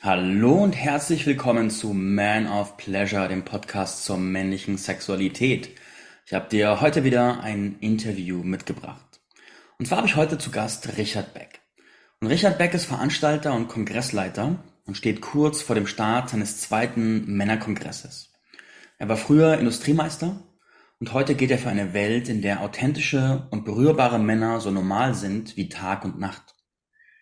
Hallo und herzlich willkommen zu Man of Pleasure, dem Podcast zur männlichen Sexualität. Ich habe dir heute wieder ein Interview mitgebracht. Und zwar habe ich heute zu Gast Richard Beck. Und Richard Beck ist Veranstalter und Kongressleiter und steht kurz vor dem Start seines zweiten Männerkongresses. Er war früher Industriemeister und heute geht er für eine Welt, in der authentische und berührbare Männer so normal sind wie Tag und Nacht.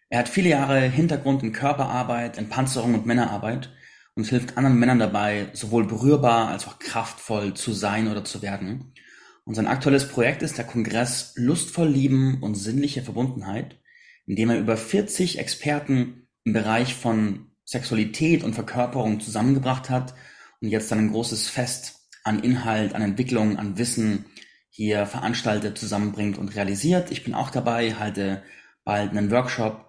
Er hat viele Jahre Hintergrund in Körperarbeit, in Panzerung und Männerarbeit und hilft anderen Männern dabei, sowohl berührbar als auch kraftvoll zu sein oder zu werden. Und sein aktuelles Projekt ist der Kongress Lustvoll Lieben und sinnliche Verbundenheit, in dem er über 40 Experten im Bereich von Sexualität und Verkörperung zusammengebracht hat und jetzt dann ein großes Fest an Inhalt, an Entwicklung, an Wissen hier veranstaltet, zusammenbringt und realisiert. Ich bin auch dabei, halte bald einen Workshop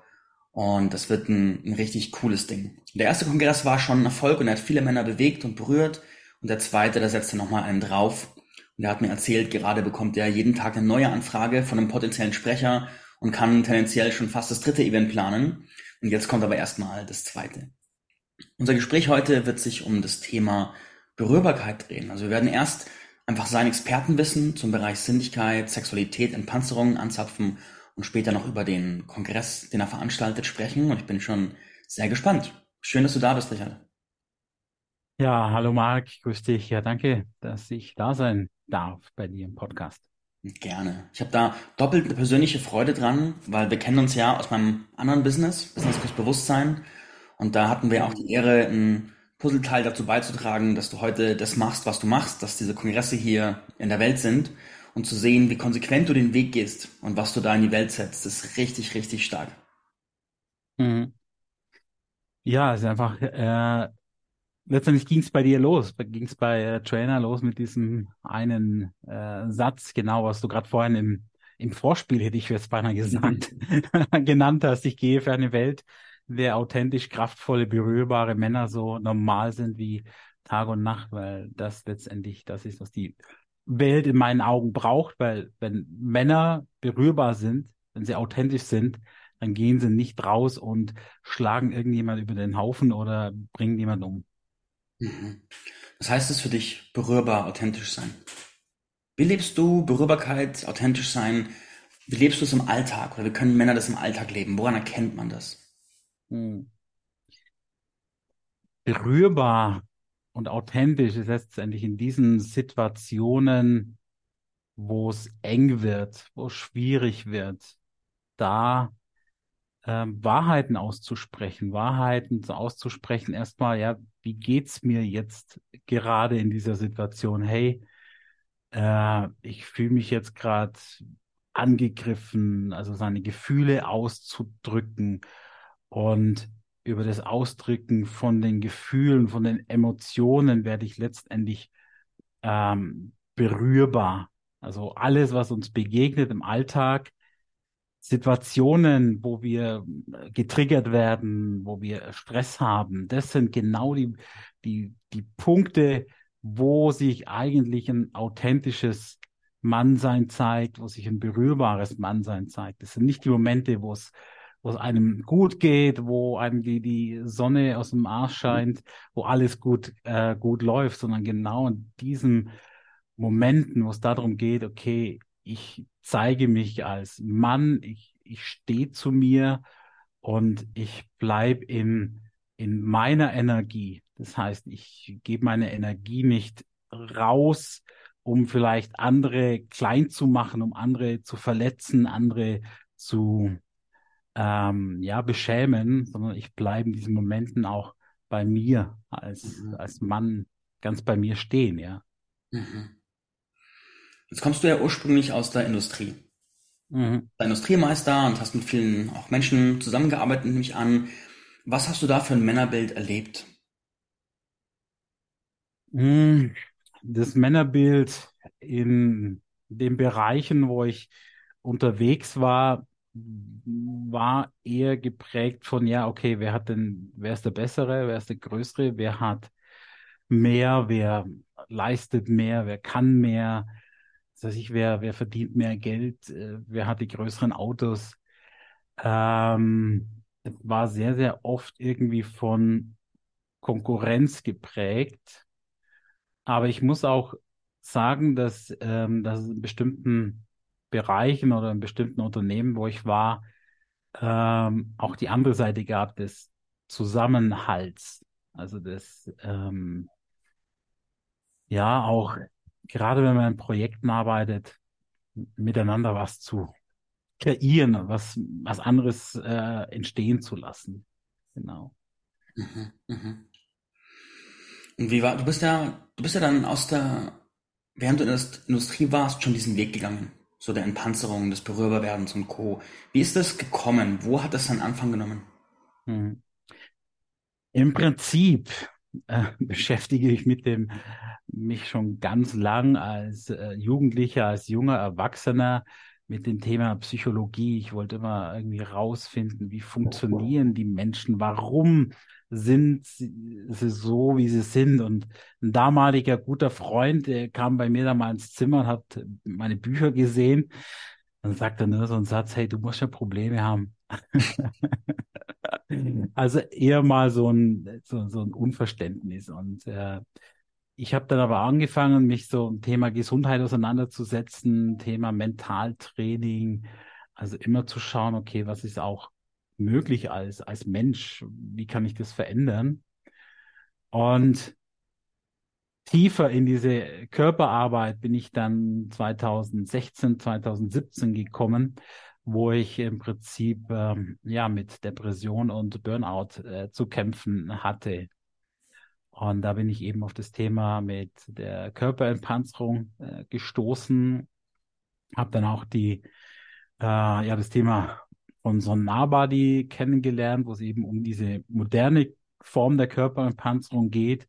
und das wird ein, ein richtig cooles Ding. Der erste Kongress war schon ein Erfolg und er hat viele Männer bewegt und berührt. Und der zweite, da setzt er nochmal einen drauf. Und er hat mir erzählt, gerade bekommt er jeden Tag eine neue Anfrage von einem potenziellen Sprecher und kann tendenziell schon fast das dritte Event planen. Und jetzt kommt aber erstmal das zweite. Unser Gespräch heute wird sich um das Thema Berührbarkeit drehen. Also wir werden erst einfach sein Expertenwissen zum Bereich Sinnlichkeit, Sexualität, Entpanzerung anzapfen und später noch über den Kongress, den er veranstaltet, sprechen. Und ich bin schon sehr gespannt. Schön, dass du da bist, Richard. Ja, hallo Marc, grüß dich. Ja, danke, dass ich da sein darf bei dir im Podcast. Gerne. Ich habe da doppelt eine persönliche Freude dran, weil wir kennen uns ja aus meinem anderen Business, Business plus Bewusstsein. Und da hatten wir auch die Ehre, ein Puzzleteil dazu beizutragen, dass du heute das machst, was du machst, dass diese Kongresse hier in der Welt sind und zu sehen, wie konsequent du den Weg gehst und was du da in die Welt setzt, ist richtig, richtig stark. Mhm. Ja, es ist einfach, äh, letztendlich ging es bei dir los, ging es bei äh, Trainer los mit diesem einen äh, Satz, genau, was du gerade vorhin im, im Vorspiel, hätte ich jetzt beinahe gesagt, genannt hast. Ich gehe für eine Welt, der authentisch kraftvolle, berührbare Männer so normal sind wie Tag und Nacht, weil das letztendlich das ist, was die Welt in meinen Augen braucht, weil wenn Männer berührbar sind, wenn sie authentisch sind, dann gehen sie nicht raus und schlagen irgendjemand über den Haufen oder bringen jemand um. Mhm. Was heißt es für dich, berührbar, authentisch sein? Wie lebst du Berührbarkeit, authentisch sein? Wie lebst du es im Alltag? Oder wie können Männer das im Alltag leben? Woran erkennt man das? Hm. Berührbar und authentisch ist letztendlich in diesen Situationen, wo es eng wird, wo es schwierig wird, da ähm, Wahrheiten auszusprechen, Wahrheiten auszusprechen. Erstmal, ja, wie geht's mir jetzt gerade in dieser Situation? Hey, äh, ich fühle mich jetzt gerade angegriffen, also seine Gefühle auszudrücken und über das Ausdrücken von den Gefühlen, von den Emotionen werde ich letztendlich ähm, berührbar. Also alles, was uns begegnet im Alltag, Situationen, wo wir äh, getriggert werden, wo wir Stress haben, das sind genau die, die, die Punkte, wo sich eigentlich ein authentisches Mannsein zeigt, wo sich ein berührbares Mannsein zeigt. Das sind nicht die Momente, wo es wo es einem gut geht, wo einem die, die Sonne aus dem Arsch scheint, wo alles gut, äh, gut läuft, sondern genau in diesen Momenten, wo es darum geht, okay, ich zeige mich als Mann, ich, ich stehe zu mir und ich bleibe in, in meiner Energie. Das heißt, ich gebe meine Energie nicht raus, um vielleicht andere klein zu machen, um andere zu verletzen, andere zu ähm, ja, beschämen, sondern ich bleibe in diesen Momenten auch bei mir als, mhm. als Mann ganz bei mir stehen, ja. Mhm. Jetzt kommst du ja ursprünglich aus der Industrie. Mhm. Der Industriemeister und hast mit vielen auch Menschen zusammengearbeitet, nehme ich an. Was hast du da für ein Männerbild erlebt? Hm, das Männerbild in den Bereichen, wo ich unterwegs war, war eher geprägt von, ja, okay, wer hat denn, wer ist der Bessere, wer ist der Größere, wer hat mehr, wer leistet mehr, wer kann mehr, das heißt wer, wer verdient mehr Geld, äh, wer hat die größeren Autos. Ähm, war sehr, sehr oft irgendwie von Konkurrenz geprägt. Aber ich muss auch sagen, dass, ähm, dass es in bestimmten Bereichen oder in bestimmten Unternehmen, wo ich war, ähm, auch die andere Seite gab des Zusammenhalts. Also des, ähm, ja, auch gerade wenn man in Projekten arbeitet, miteinander was zu kreieren, was, was anderes äh, entstehen zu lassen. Genau. Mhm, mhm. Und wie war, du bist ja, du bist ja dann aus der, während du in der Industrie warst, schon diesen Weg gegangen. So der Entpanzerung, des Berührbarwerdens und Co. Wie ist das gekommen? Wo hat das seinen Anfang genommen? Mhm. Im Prinzip äh, beschäftige ich mit dem mich schon ganz lang als äh, Jugendlicher, als junger Erwachsener mit dem Thema Psychologie. Ich wollte immer irgendwie rausfinden, wie funktionieren die Menschen, warum sind sie, so, wie sie sind. Und ein damaliger guter Freund, der kam bei mir da mal ins Zimmer und hat meine Bücher gesehen. Dann sagt er nur so einen Satz, hey, du musst ja Probleme haben. also eher mal so ein, so, so ein Unverständnis. Und äh, ich habe dann aber angefangen, mich so im Thema Gesundheit auseinanderzusetzen, Thema Mentaltraining, also immer zu schauen, okay, was ist auch möglich als, als Mensch? Wie kann ich das verändern? Und tiefer in diese Körperarbeit bin ich dann 2016, 2017 gekommen, wo ich im Prinzip ähm, ja mit Depression und Burnout äh, zu kämpfen hatte. Und da bin ich eben auf das Thema mit der Körperentpanzerung äh, gestoßen, habe dann auch die äh, ja das Thema von Sonarbody kennengelernt, wo es eben um diese moderne Form der Körperpanzerung geht.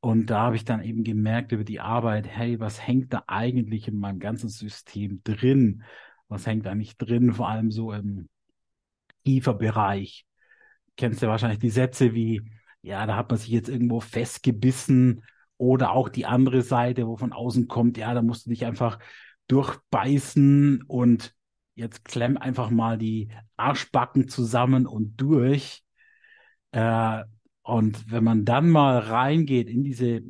Und da habe ich dann eben gemerkt über die Arbeit, hey, was hängt da eigentlich in meinem ganzen System drin? Was hängt eigentlich drin, vor allem so im Kieferbereich? Kennst du wahrscheinlich die Sätze wie, ja, da hat man sich jetzt irgendwo festgebissen oder auch die andere Seite, wo von außen kommt, ja, da musst du dich einfach durchbeißen und jetzt klemm einfach mal die Arschbacken zusammen und durch. Äh, und wenn man dann mal reingeht in diese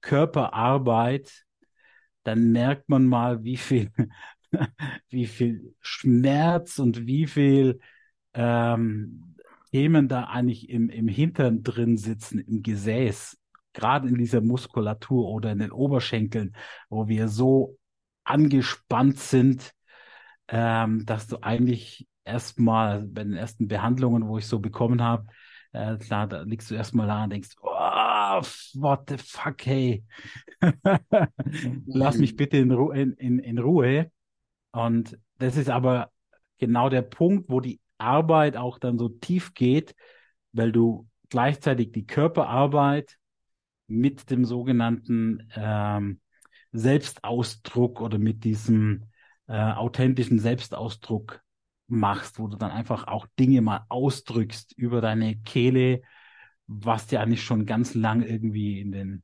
Körperarbeit, dann merkt man mal, wie viel, wie viel Schmerz und wie viel ähm, Themen da eigentlich im, im Hintern drin sitzen, im Gesäß, gerade in dieser Muskulatur oder in den Oberschenkeln, wo wir so angespannt sind, ähm, dass du eigentlich erstmal bei den ersten Behandlungen, wo ich so bekommen habe, äh, klar, da liegst du erstmal da und denkst, oh, what the fuck, hey. Lass mich bitte in, Ru in, in, in Ruhe. Und das ist aber genau der Punkt, wo die Arbeit auch dann so tief geht, weil du gleichzeitig die Körperarbeit mit dem sogenannten ähm, Selbstausdruck oder mit diesem äh, authentischen Selbstausdruck machst, wo du dann einfach auch Dinge mal ausdrückst über deine Kehle, was dir eigentlich schon ganz lang irgendwie in den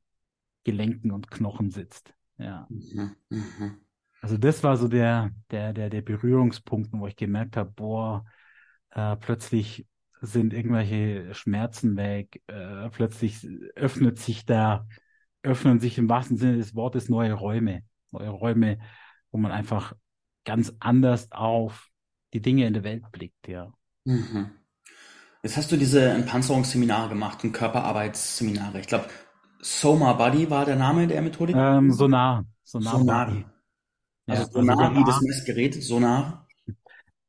Gelenken und Knochen sitzt. Ja. Mhm, mh. Also das war so der, der, der, der Berührungspunkt, wo ich gemerkt habe, boah, äh, plötzlich sind irgendwelche Schmerzen weg, äh, plötzlich öffnet sich da, öffnen sich im wahrsten Sinne des Wortes neue Räume, neue Räume, wo man einfach ganz anders auf die Dinge in der Welt blickt, ja. Mhm. Jetzt hast du diese Entpanzerungsseminare gemacht und Körperarbeitsseminare. Ich glaube, Soma Body war der Name der Methodik? Ähm, Sonar. Sonar. Sonar. Also ja, also Sonar, Sonar wie das Messgerät, Sonar.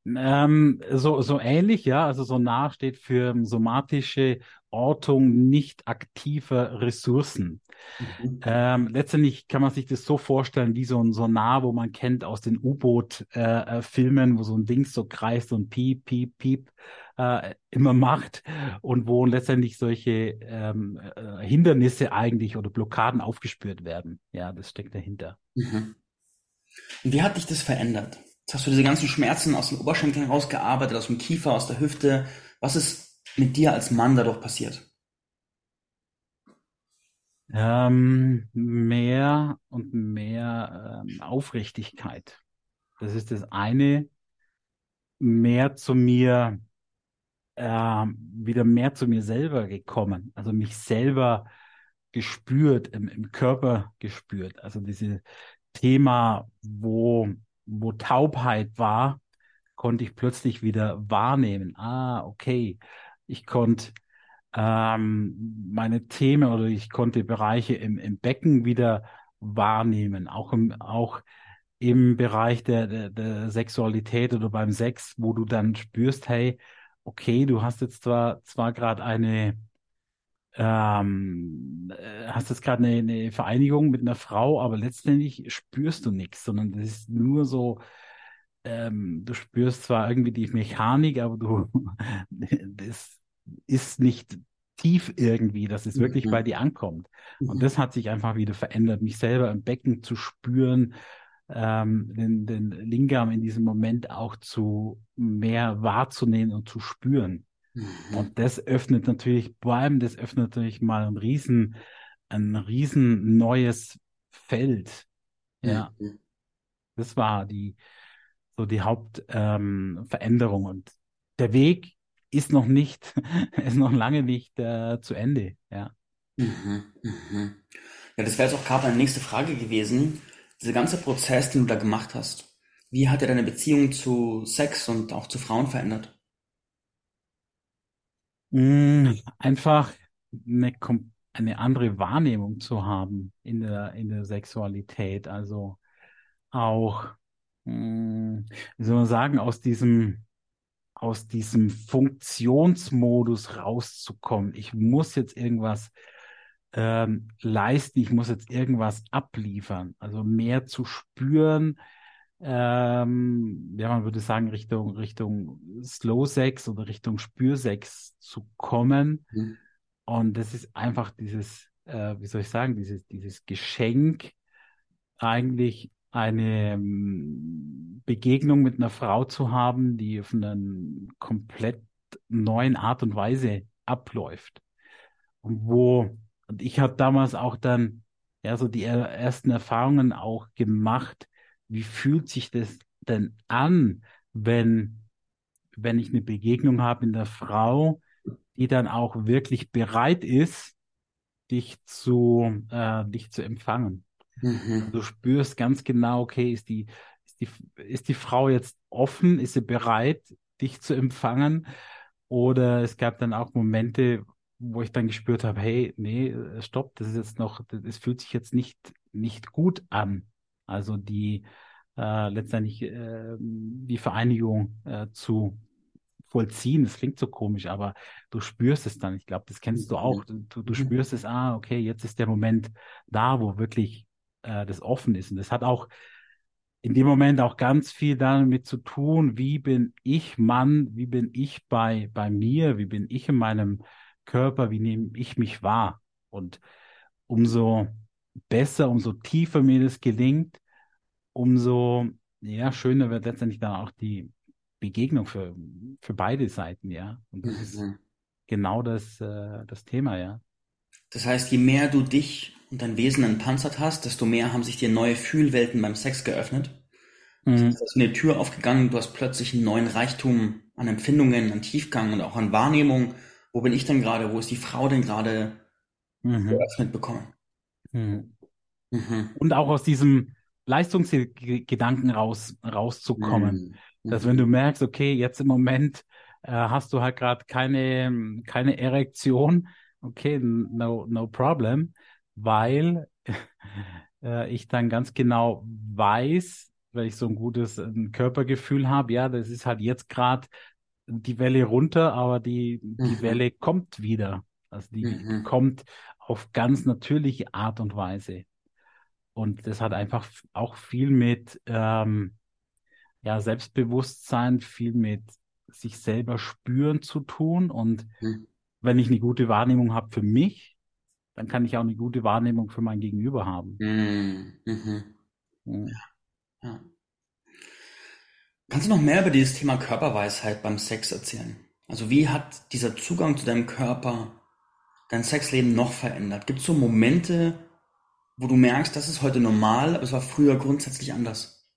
Ähm, so, so ähnlich, ja. Also Sonar steht für somatische Ortung nicht aktiver Ressourcen. Mhm. Ähm, letztendlich kann man sich das so vorstellen wie so ein Sonar, wo man kennt aus den U-Boot-Filmen, äh, wo so ein Ding so kreist und piep, piep, piep äh, immer macht und wo letztendlich solche ähm, äh, Hindernisse eigentlich oder Blockaden aufgespürt werden. Ja, das steckt dahinter. Mhm. Und wie hat dich das verändert? Jetzt hast du diese ganzen Schmerzen aus den Oberschenkeln rausgearbeitet, aus dem Kiefer, aus der Hüfte. Was ist mit dir als Mann dadurch passiert? Ähm, mehr und mehr ähm, Aufrichtigkeit. Das ist das eine. Mehr zu mir äh, wieder mehr zu mir selber gekommen, also mich selber gespürt, im, im Körper gespürt. Also dieses Thema, wo, wo Taubheit war, konnte ich plötzlich wieder wahrnehmen. Ah, okay, ich konnte ähm, meine Themen oder ich konnte Bereiche im, im Becken wieder wahrnehmen, auch im, auch im Bereich der, der, der Sexualität oder beim Sex, wo du dann spürst, hey, okay, du hast jetzt zwar, zwar gerade eine, ähm, äh, hast jetzt gerade eine, eine Vereinigung mit einer Frau, aber letztendlich spürst du nichts, sondern das ist nur so, ähm, du spürst zwar irgendwie die Mechanik, aber du, das ist nicht tief irgendwie, dass es wirklich bei Mhm. dir ankommt. Und Mhm. das hat sich einfach wieder verändert, mich selber im Becken zu spüren, ähm, den, den Lingam in diesem Moment auch zu mehr wahrzunehmen und zu spüren. Mhm. Und das öffnet natürlich, vor allem das öffnet natürlich mal ein riesen, ein riesen neues Feld. Ja, Mhm. das war die, so die Hauptveränderung. Ähm, und der Weg ist noch nicht, ist noch lange nicht äh, zu Ende. Ja. Mhm. Mhm. Ja, das wäre jetzt auch gerade meine nächste Frage gewesen. Dieser ganze Prozess, den du da gemacht hast, wie hat er deine Beziehung zu Sex und auch zu Frauen verändert? Mm, einfach eine, eine andere Wahrnehmung zu haben in der, in der Sexualität. Also auch, mm, wie soll man sagen, aus diesem, aus diesem Funktionsmodus rauszukommen. Ich muss jetzt irgendwas ähm, leisten, ich muss jetzt irgendwas abliefern. Also mehr zu spüren, ähm, ja, man würde sagen, Richtung, Richtung Slow Sex oder Richtung Spürsex zu kommen. Mhm. Und das ist einfach dieses, äh, wie soll ich sagen, dieses, dieses Geschenk, eigentlich eine ähm, Begegnung mit einer Frau zu haben, die auf einer komplett neuen Art und Weise abläuft. Und wo, und ich habe damals auch dann, ja, so die er- ersten Erfahrungen auch gemacht, wie fühlt sich das denn an, wenn, wenn ich eine Begegnung habe mit einer Frau, die dann auch wirklich bereit ist, dich zu, äh, dich zu empfangen. Mhm. Du spürst ganz genau, okay, ist die, ist die, ist die Frau jetzt offen, ist sie bereit, dich zu empfangen? Oder es gab dann auch Momente, wo ich dann gespürt habe, hey, nee, äh, stopp, das ist jetzt noch, das fühlt sich jetzt nicht, nicht gut an. Also die äh, letztendlich äh, die Vereinigung äh, zu vollziehen. Das klingt so komisch, aber du spürst es dann. Ich glaube, das kennst du auch. Du, du Mhm. spürst es, ah, okay, jetzt ist der Moment da, wo wirklich äh, das offen ist. Und das hat auch in dem Moment auch ganz viel damit zu tun, wie bin ich Mann, wie bin ich bei, bei mir, wie bin ich in meinem Körper, wie nehme ich mich wahr. Und umso besser, umso tiefer mir das gelingt, umso ja, schöner wird letztendlich dann auch die Begegnung für, für beide Seiten, ja. Und das ist Mhm. genau das, äh, das Thema, ja. Das heißt, je mehr du dich und dein Wesen entpanzert hast, desto mehr haben sich dir neue Fühlwelten beim Sex geöffnet. Das Mhm. heißt, da ist eine Tür aufgegangen, du hast plötzlich einen neuen Reichtum an Empfindungen, an Tiefgang und auch an Wahrnehmung. Wo bin ich denn gerade? Wo ist die Frau denn gerade Mhm. geöffnet bekommen? Mhm. Mhm. Und auch aus diesem Leistungsgedanken raus, rauszukommen. Mhm. Dass wenn du merkst, okay, jetzt im Moment äh, hast du halt gerade keine, keine Erektion, okay, no, no problem, weil äh, ich dann ganz genau weiß, weil ich so ein gutes äh, Körpergefühl habe, ja, das ist halt jetzt gerade die Welle runter, aber die, die Mhm. Welle kommt wieder. Also die Mhm. kommt auf ganz natürliche Art und Weise. Und das hat einfach auch viel mit ähm, ja, Selbstbewusstsein, viel mit sich selber spüren zu tun. Und Mhm. wenn ich eine gute Wahrnehmung habe für mich, dann kann ich auch eine gute Wahrnehmung für mein Gegenüber haben. Mhm. Mhm. Mhm. Ja. Kannst du noch mehr über dieses Thema Körperweisheit beim Sex erzählen? Also wie hat dieser Zugang zu deinem Körper dein Sexleben noch verändert? Gibt es so Momente, wo du merkst, das ist heute normal, aber es war früher grundsätzlich anders?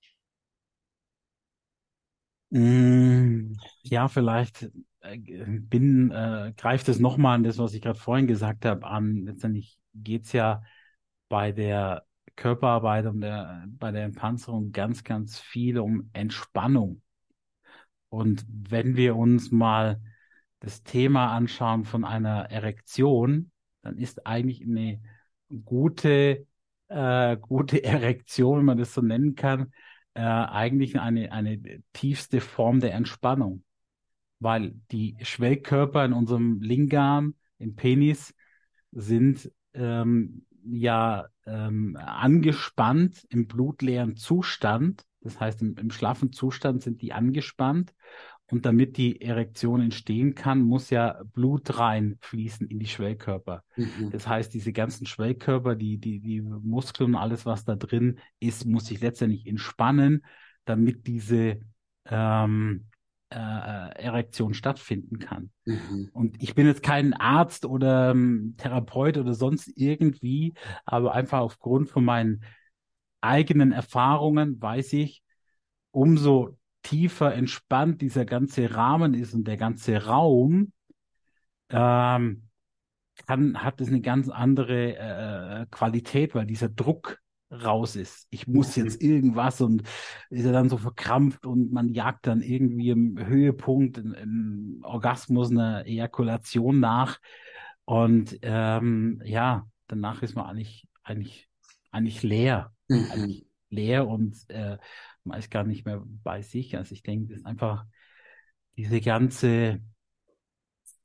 Mm, Ja, vielleicht äh, bin, äh, greift es nochmal an das, was ich gerade vorhin gesagt habe, an. Letztendlich geht's ja bei der Körperarbeit und der, bei der Entpanzerung ganz, ganz viel um Entspannung. Und wenn wir uns mal das Thema anschauen von einer Erektion, dann ist eigentlich eine gute, äh, gute Erektion, wenn man das so nennen kann, äh, eigentlich eine, eine tiefste Form der Entspannung. Weil die Schwellkörper in unserem Lingam, im Penis, sind ähm, ja ähm, angespannt im blutleeren Zustand. Das heißt, im, im schlaffen Zustand sind die angespannt. Und damit die Erektion entstehen kann, muss ja Blut reinfließen in die Schwellkörper. Mhm. Das heißt, diese ganzen Schwellkörper, die, die, die Muskeln und alles, was da drin ist, muss sich letztendlich entspannen, damit diese ähm, äh, Erektion stattfinden kann. Mhm. Und ich bin jetzt kein Arzt oder ähm, Therapeut oder sonst irgendwie, aber einfach aufgrund von meinen eigenen Erfahrungen weiß ich, umso tiefer entspannt dieser ganze Rahmen ist und der ganze Raum, ähm, kann, hat es eine ganz andere äh, Qualität, weil dieser Druck raus ist. Ich muss mhm. jetzt irgendwas und ist er dann so verkrampft und man jagt dann irgendwie im Höhepunkt, im Orgasmus, eine Ejakulation nach. Und ähm, ja, danach ist man eigentlich, eigentlich, eigentlich leer. Mhm. Eigentlich leer und äh, man ist gar nicht mehr bei sich. Also ich denke, das ist einfach diese ganze,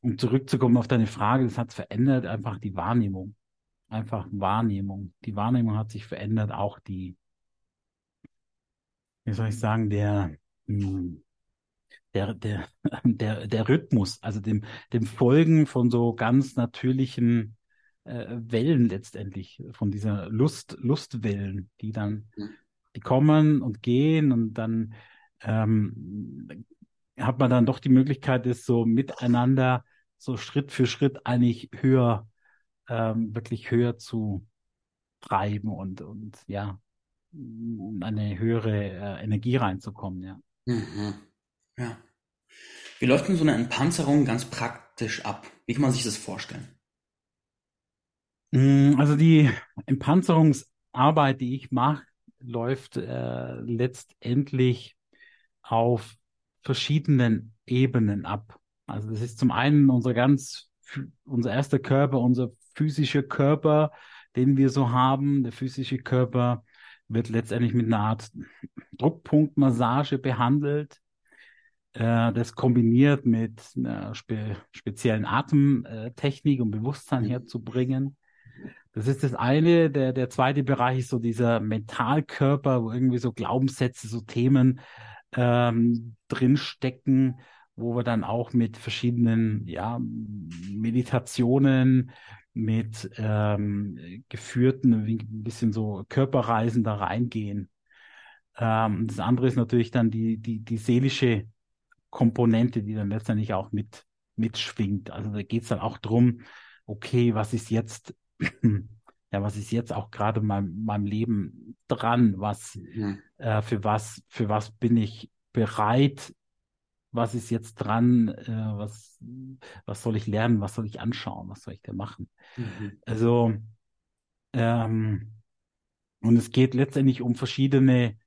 um zurückzukommen auf deine Frage, das hat verändert einfach die Wahrnehmung einfach Wahrnehmung. Die Wahrnehmung hat sich verändert, auch die, wie soll ich sagen, der, hm, der, der, der, der Rhythmus, also dem, dem Folgen von so ganz natürlichen äh, Wellen letztendlich, von dieser Lust, Lustwellen, die dann, mhm. Die kommen und gehen und dann ähm, hat man dann doch die Möglichkeit, es so miteinander so Schritt für Schritt eigentlich höher ähm, wirklich höher zu treiben und, und ja, eine höhere äh, Energie reinzukommen, ja. Mhm. Ja. Wie läuft denn so eine Entpanzerung ganz praktisch ab? Wie kann man sich das vorstellen? Mm, also die Entpanzerungsarbeit, die ich mache, läuft äh, letztendlich auf verschiedenen Ebenen ab. Also das ist zum einen unser ganz unser erster Körper, unser physische Körper, den wir so haben. Der physische Körper wird letztendlich mit einer Art Druckpunktmassage behandelt. Äh, das kombiniert mit einer spe speziellen Atemtechnik, um Bewusstsein herzubringen. Das ist das eine. Der, der zweite Bereich ist so dieser Mentalkörper, wo irgendwie so Glaubenssätze, so Themen ähm, drinstecken, wo wir dann auch mit verschiedenen ja, Meditationen, mit ähm, geführten, ein bisschen so Körperreisen da reingehen. Ähm, das andere ist natürlich dann die, die, die seelische Komponente, die dann letztendlich auch mit mitschwingt. Also da geht es dann auch drum, okay, was ist jetzt, ja, was ist jetzt auch gerade in meinem, meinem Leben dran? Was, mhm. äh, für was, für was bin ich bereit, was ist jetzt dran, äh, was, was soll ich lernen, was soll ich anschauen, was soll ich da machen. Mhm. Also, ähm, und es geht letztendlich um verschiedene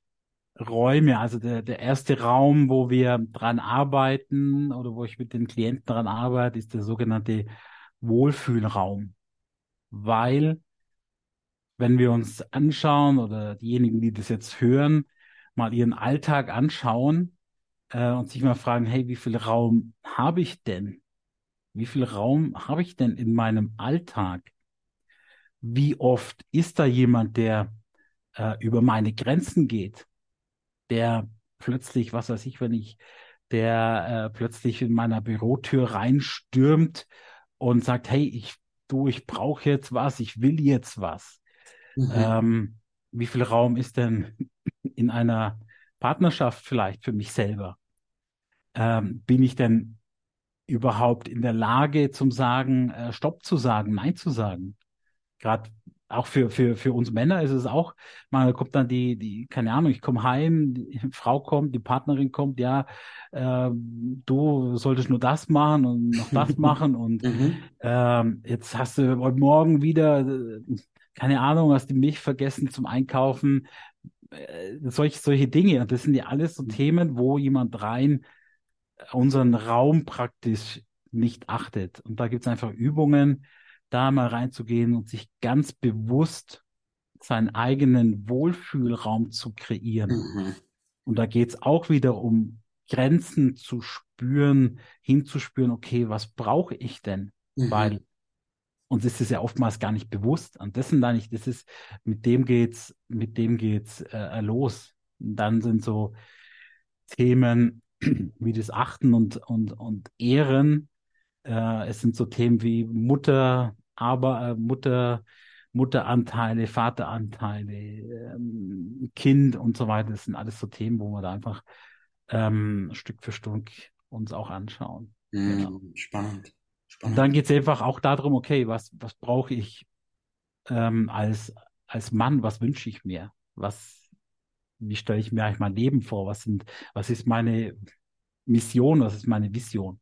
Räume. Also der, der erste Raum, wo wir dran arbeiten oder wo ich mit den Klienten dran arbeite, ist der sogenannte Wohlfühlraum. Weil, wenn wir uns anschauen oder diejenigen, die das jetzt hören, mal ihren Alltag anschauen, äh, und sich mal fragen, hey, wie viel Raum habe ich denn? Wie viel Raum habe ich denn in meinem Alltag? Wie oft ist da jemand, der äh, über meine Grenzen geht, der plötzlich, was weiß ich, wenn ich, der äh, plötzlich in meiner Bürotür reinstürmt und sagt, hey, ich, du, ich brauche jetzt was, ich will jetzt was. Mhm. Ähm, wie viel Raum ist denn in einer Partnerschaft vielleicht für mich selber? ähm, bin ich denn überhaupt in der Lage zum sagen, äh, Stopp zu sagen, Nein zu sagen? Gerade auch für, für, für uns Männer ist es auch, man kommt dann die, die, keine Ahnung, ich komme heim, die Frau kommt, die Partnerin kommt, ja, äh, du solltest nur das machen und noch das machen und Mhm. ähm, jetzt hast du heute Morgen wieder, äh, keine Ahnung, hast die Milch vergessen zum Einkaufen, äh, solche, solche Dinge. Und das sind ja alles so Themen, wo jemand rein unseren Raum praktisch nicht achtet. Und da gibt es einfach Übungen, da mal reinzugehen und sich ganz bewusst seinen eigenen Wohlfühlraum zu kreieren. Mhm. Und da geht es auch wieder um Grenzen zu spüren, hinzuspüren, okay, was brauche ich denn? Mhm. Weil uns ist es ja oftmals gar nicht bewusst. Und das sind da nicht, das ist, mit dem geht's, mit dem geht's äh, los. Und dann sind so Themen wie das Achten und, und, und Ehren. Äh, es sind so Themen wie Mutter, aber äh, Mutter, Mutteranteile, Vateranteile, ähm, Kind und so weiter. Das sind alles so Themen, wo wir da einfach ähm, Stück für Stück uns auch anschauen. Mhm. Genau. Spannend. Und Spannend. dann geht es einfach auch darum, okay, was, was brauche ich ähm, als, als Mann, was wünsche ich mir? Was, wie stelle ich mir eigentlich mein Leben vor? Was sind, was ist meine Mission? Was ist meine Vision?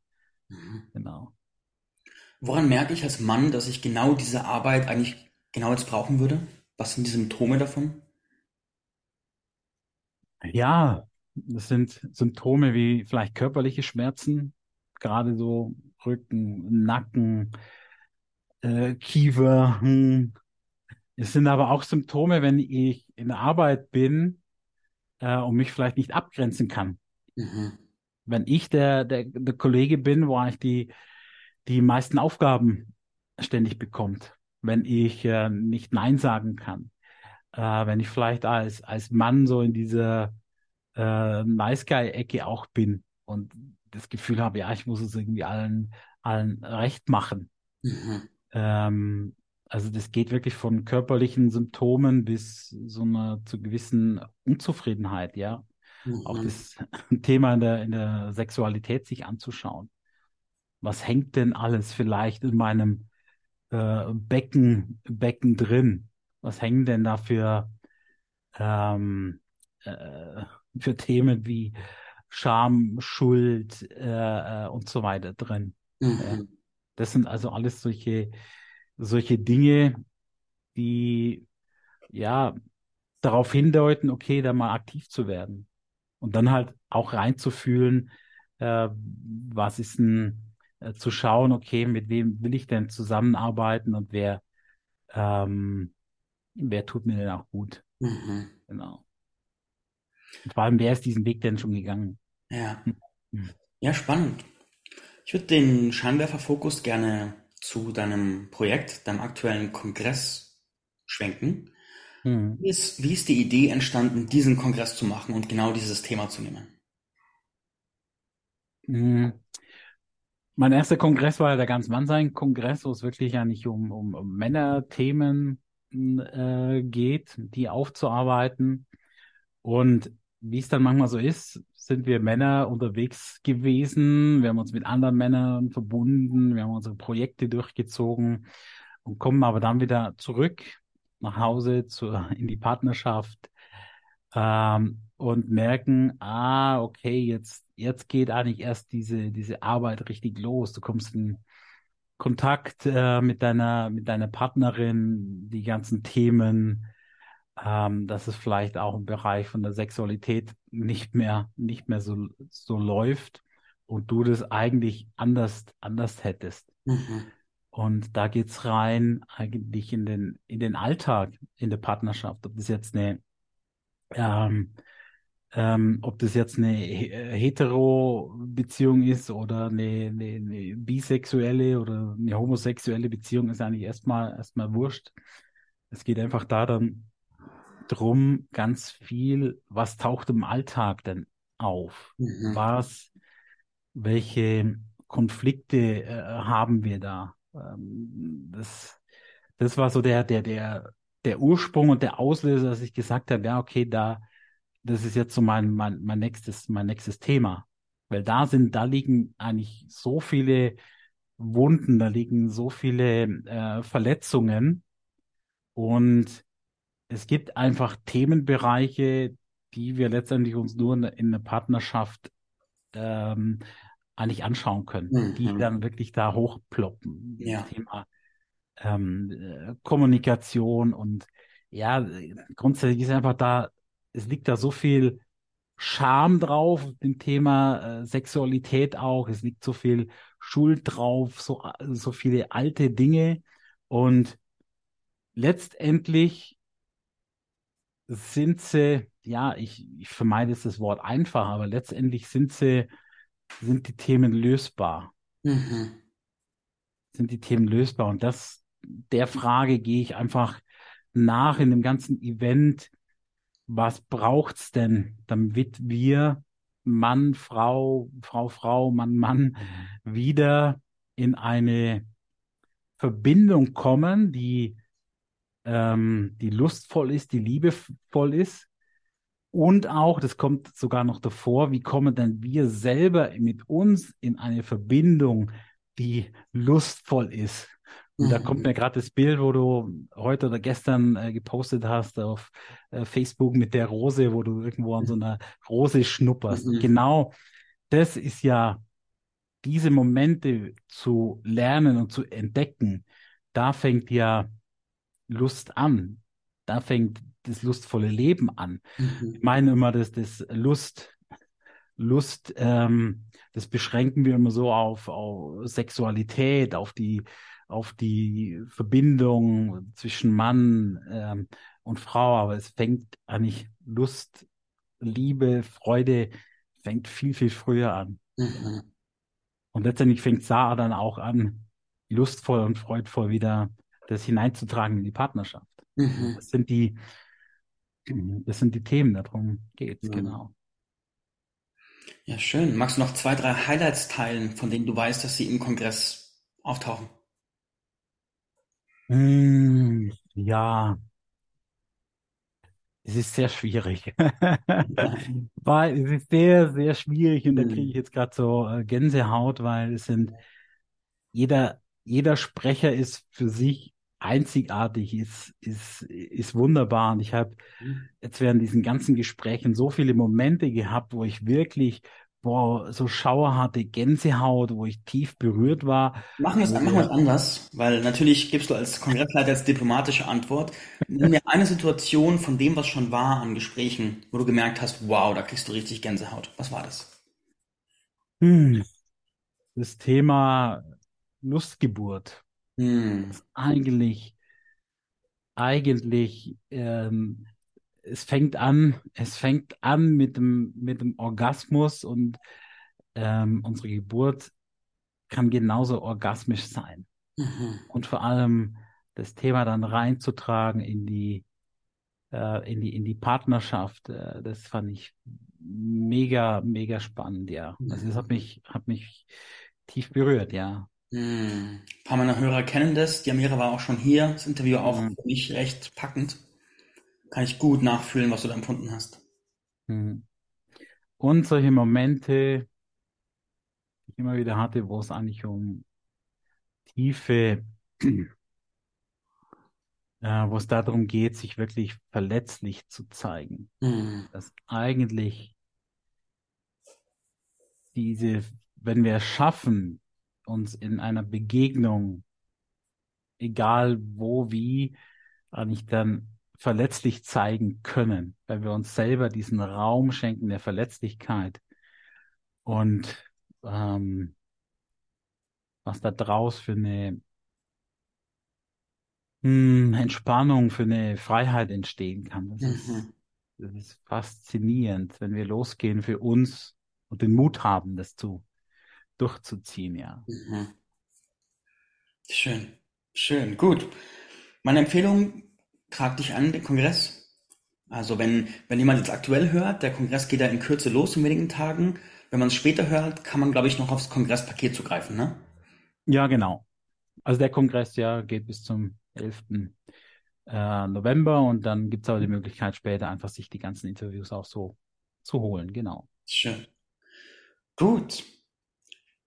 Mhm. Genau. Woran merke ich als Mann, dass ich genau diese Arbeit eigentlich genau jetzt brauchen würde? Was sind die Symptome davon? Ja, das sind Symptome wie vielleicht körperliche Schmerzen, gerade so Rücken, Nacken, äh, Kiefer. Hm. Es sind aber auch Symptome, wenn ich in der Arbeit bin äh, und mich vielleicht nicht abgrenzen kann. Mhm. Wenn ich der, der, der Kollege bin, wo eigentlich die, die meisten Aufgaben ständig bekommt, wenn ich äh, nicht Nein sagen kann, äh, wenn ich vielleicht als, als Mann so in dieser äh, Nice Guy-Ecke auch bin und das Gefühl habe, ja, ich muss es irgendwie allen, allen recht machen. Mhm. Ähm, also das geht wirklich von körperlichen Symptomen bis so einer zu gewissen Unzufriedenheit, ja. Auch Mhm. das Thema in der, in der Sexualität sich anzuschauen. Was hängt denn alles vielleicht in meinem äh, Becken, Becken drin? Was hängen denn da für, ähm, äh, für Themen wie Scham, Schuld äh, äh, und so weiter drin? Mhm. Das sind also alles solche, solche Dinge, die ja darauf hindeuten, okay, da mal aktiv zu werden. Und dann halt auch reinzufühlen, äh, was ist denn, äh, zu schauen, okay, mit wem will ich denn zusammenarbeiten und wer, ähm, wer tut mir denn auch gut. Mhm. Genau. Und vor allem, wer ist diesen Weg denn schon gegangen? Ja. Hm. Ja, spannend. Ich würde den Scheinwerferfokus gerne zu deinem Projekt, deinem aktuellen Kongress schwenken. Hm. Wie ist, wie ist die Idee entstanden, diesen Kongress zu machen und genau dieses Thema zu nehmen? Mein erster Kongress war ja der Ganz-Mann-Sein-Kongress, wo es wirklich ja nicht um, um, um Männerthemen äh, geht, die aufzuarbeiten. Und wie es dann manchmal so ist, sind wir Männer unterwegs gewesen. Wir haben uns mit anderen Männern verbunden, wir haben unsere Projekte durchgezogen und kommen aber dann wieder zurück nach Hause zu, in die Partnerschaft ähm, und merken, ah, okay, jetzt, jetzt geht eigentlich erst diese, diese Arbeit richtig los. Du kommst in Kontakt äh, mit deiner, mit deiner Partnerin, die ganzen Themen, ähm, dass es vielleicht auch im Bereich von der Sexualität nicht mehr, nicht mehr so, so läuft und du das eigentlich anders, anders hättest. Mhm. Und da geht's rein eigentlich in den, in den Alltag in der Partnerschaft. Ob das jetzt eine, ähm, ähm, ob das jetzt eine he- Hetero-Beziehung ist oder eine, eine, eine bisexuelle oder eine homosexuelle Beziehung, ist eigentlich erstmal, erstmal wurscht. Es geht einfach da dann drum, ganz viel, was taucht im Alltag denn auf? Mhm. Was, welche Konflikte äh, haben wir da? Ähm, das, das war so der, der, der, der Ursprung und der Auslöser, dass ich gesagt habe, ja, okay, da, das ist jetzt so mein, mein, mein nächstes, mein nächstes Thema. Weil da sind, da liegen eigentlich so viele Wunden, da liegen so viele äh, Verletzungen, Und es gibt einfach Themenbereiche, die wir letztendlich uns nur in, in einer Partnerschaft ähm, eigentlich anschauen können, die Mhm. dann wirklich da hochploppen. Ja. Thema ähm, äh, Kommunikation und ja, grundsätzlich ist einfach da, es liegt da so viel Scham drauf, dem Thema äh, Sexualität auch, es liegt so viel Schuld drauf, so, so viele alte Dinge und letztendlich sind sie, ja, ich, ich vermeide jetzt das Wort einfach, aber letztendlich sind sie, sind die Themen lösbar. Mhm. Sind die Themen lösbar? Und das, der Frage gehe ich einfach nach in dem ganzen Event. Was braucht's denn, damit wir Mann, Frau, Frau, Frau, Mann, Mann wieder in eine Verbindung kommen, die, ähm, die lustvoll ist, die liebevoll ist? Und auch, das kommt sogar noch davor, wie kommen denn wir selber mit uns in eine Verbindung, die lustvoll ist? Und da kommt Mhm. mir gerade das Bild, wo du heute oder gestern äh, gepostet hast auf äh, Facebook mit der Rose, wo du irgendwo an so einer Rose schnupperst. Und Mhm. genau das ist ja diese Momente zu lernen und zu entdecken. Da fängt ja Lust an. Da fängt das lustvolle Leben an. Mhm. Ich meine immer, dass das Lust, Lust, ähm, das beschränken wir immer so auf, auf Sexualität, auf die, auf die Verbindung zwischen Mann ähm, und Frau, aber es fängt eigentlich Lust, Liebe, Freude fängt viel, viel früher an. Mhm. Und letztendlich fängt Sarah dann auch an, lustvoll und freudvoll wieder das hineinzutragen in die Partnerschaft. Mhm. Das sind die, das sind die Themen, darum geht's, Mhm. genau. Ja, schön. Magst du noch zwei, drei Highlights teilen, von denen du weißt, dass sie im Kongress auftauchen? Hm, ja, es ist sehr schwierig. Weil es ist sehr, sehr schwierig und da kriege ich Mhm. jetzt gerade so äh, Gänsehaut, weil es sind jeder, jeder Sprecher ist für sich einzigartig, ist, ist, ist wunderbar. Und ich habe jetzt während diesen ganzen Gesprächen so viele Momente gehabt, wo ich wirklich, boah, so Schauer hatte, Gänsehaut, wo ich tief berührt war, Machen wir es, machen wir, anders, weil natürlich gibst du als Kongressleiter jetzt diplomatische Antwort. Nenn mir eine Situation von dem, was schon war an Gesprächen, wo du gemerkt hast, wow, da kriegst du richtig Gänsehaut. Was war das? hm, das Thema Lustgeburt Hm. ist eigentlich, eigentlich, ähm, es fängt an, es fängt an mit dem, mit dem Orgasmus und ähm, unsere Geburt kann genauso orgasmisch sein. Mhm. Und vor allem das Thema dann reinzutragen in die, äh, in die, in die Partnerschaft, äh, das fand ich mega, mega spannend, ja. Also das hat Mhm. mich, hat mich tief berührt, ja. Hm. Ein paar meiner Hörer kennen das. Die Amira war auch schon hier. Das Interview auch Mhm. für mich recht packend. Kann ich gut nachfühlen, was du da empfunden hast. Mhm. Und solche Momente, die ich immer wieder hatte, wo es eigentlich um tiefe, äh, wo es darum geht, sich wirklich verletzlich zu zeigen. Hm. Dass eigentlich diese, wenn wir es schaffen, uns in einer Begegnung, egal wo, wie, eigentlich dann verletzlich zeigen können, weil wir uns selber diesen Raum schenken der Verletzlichkeit und ähm, was da draus für eine hm, Entspannung, für eine Freiheit entstehen kann. Das ist, Mhm. das ist faszinierend, wenn wir losgehen für uns und den Mut haben, das zu durchzuziehen, ja. Mhm. Schön. Schön. Gut. Meine Empfehlung, trag dich an den Kongress. Also wenn, wenn jemand jetzt aktuell hört, der Kongress geht ja in Kürze los in wenigen Tagen. Wenn man es später hört, kann man, glaube ich, noch aufs Kongresspaket zugreifen, ne? Ja, genau. Also der Kongress ja geht bis zum 11. äh, November und dann gibt es aber die Möglichkeit später einfach sich die ganzen Interviews auch so zu holen, genau. Schön. Gut.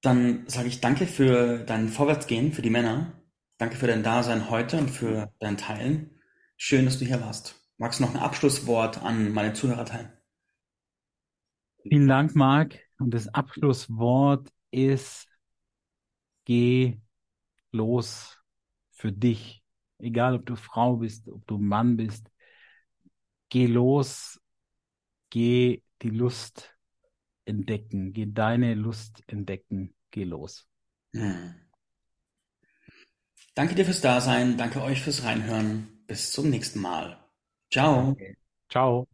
Dann sage ich danke für dein Vorwärtsgehen für die Männer. Danke für dein Dasein heute und für dein Teilen. Schön, dass du hier warst. Magst du noch ein Abschlusswort an meine Zuhörer teilen? Vielen Dank, Marc. Und das Abschlusswort ist, geh los für dich. Egal, ob du Frau bist, ob du Mann bist. Geh los, geh die Lust entdecken, geh deine Lust entdecken, geh los. Hm. Danke dir fürs Dasein, danke euch fürs Reinhören. Bis zum nächsten Mal. Ciao. Okay. Ciao.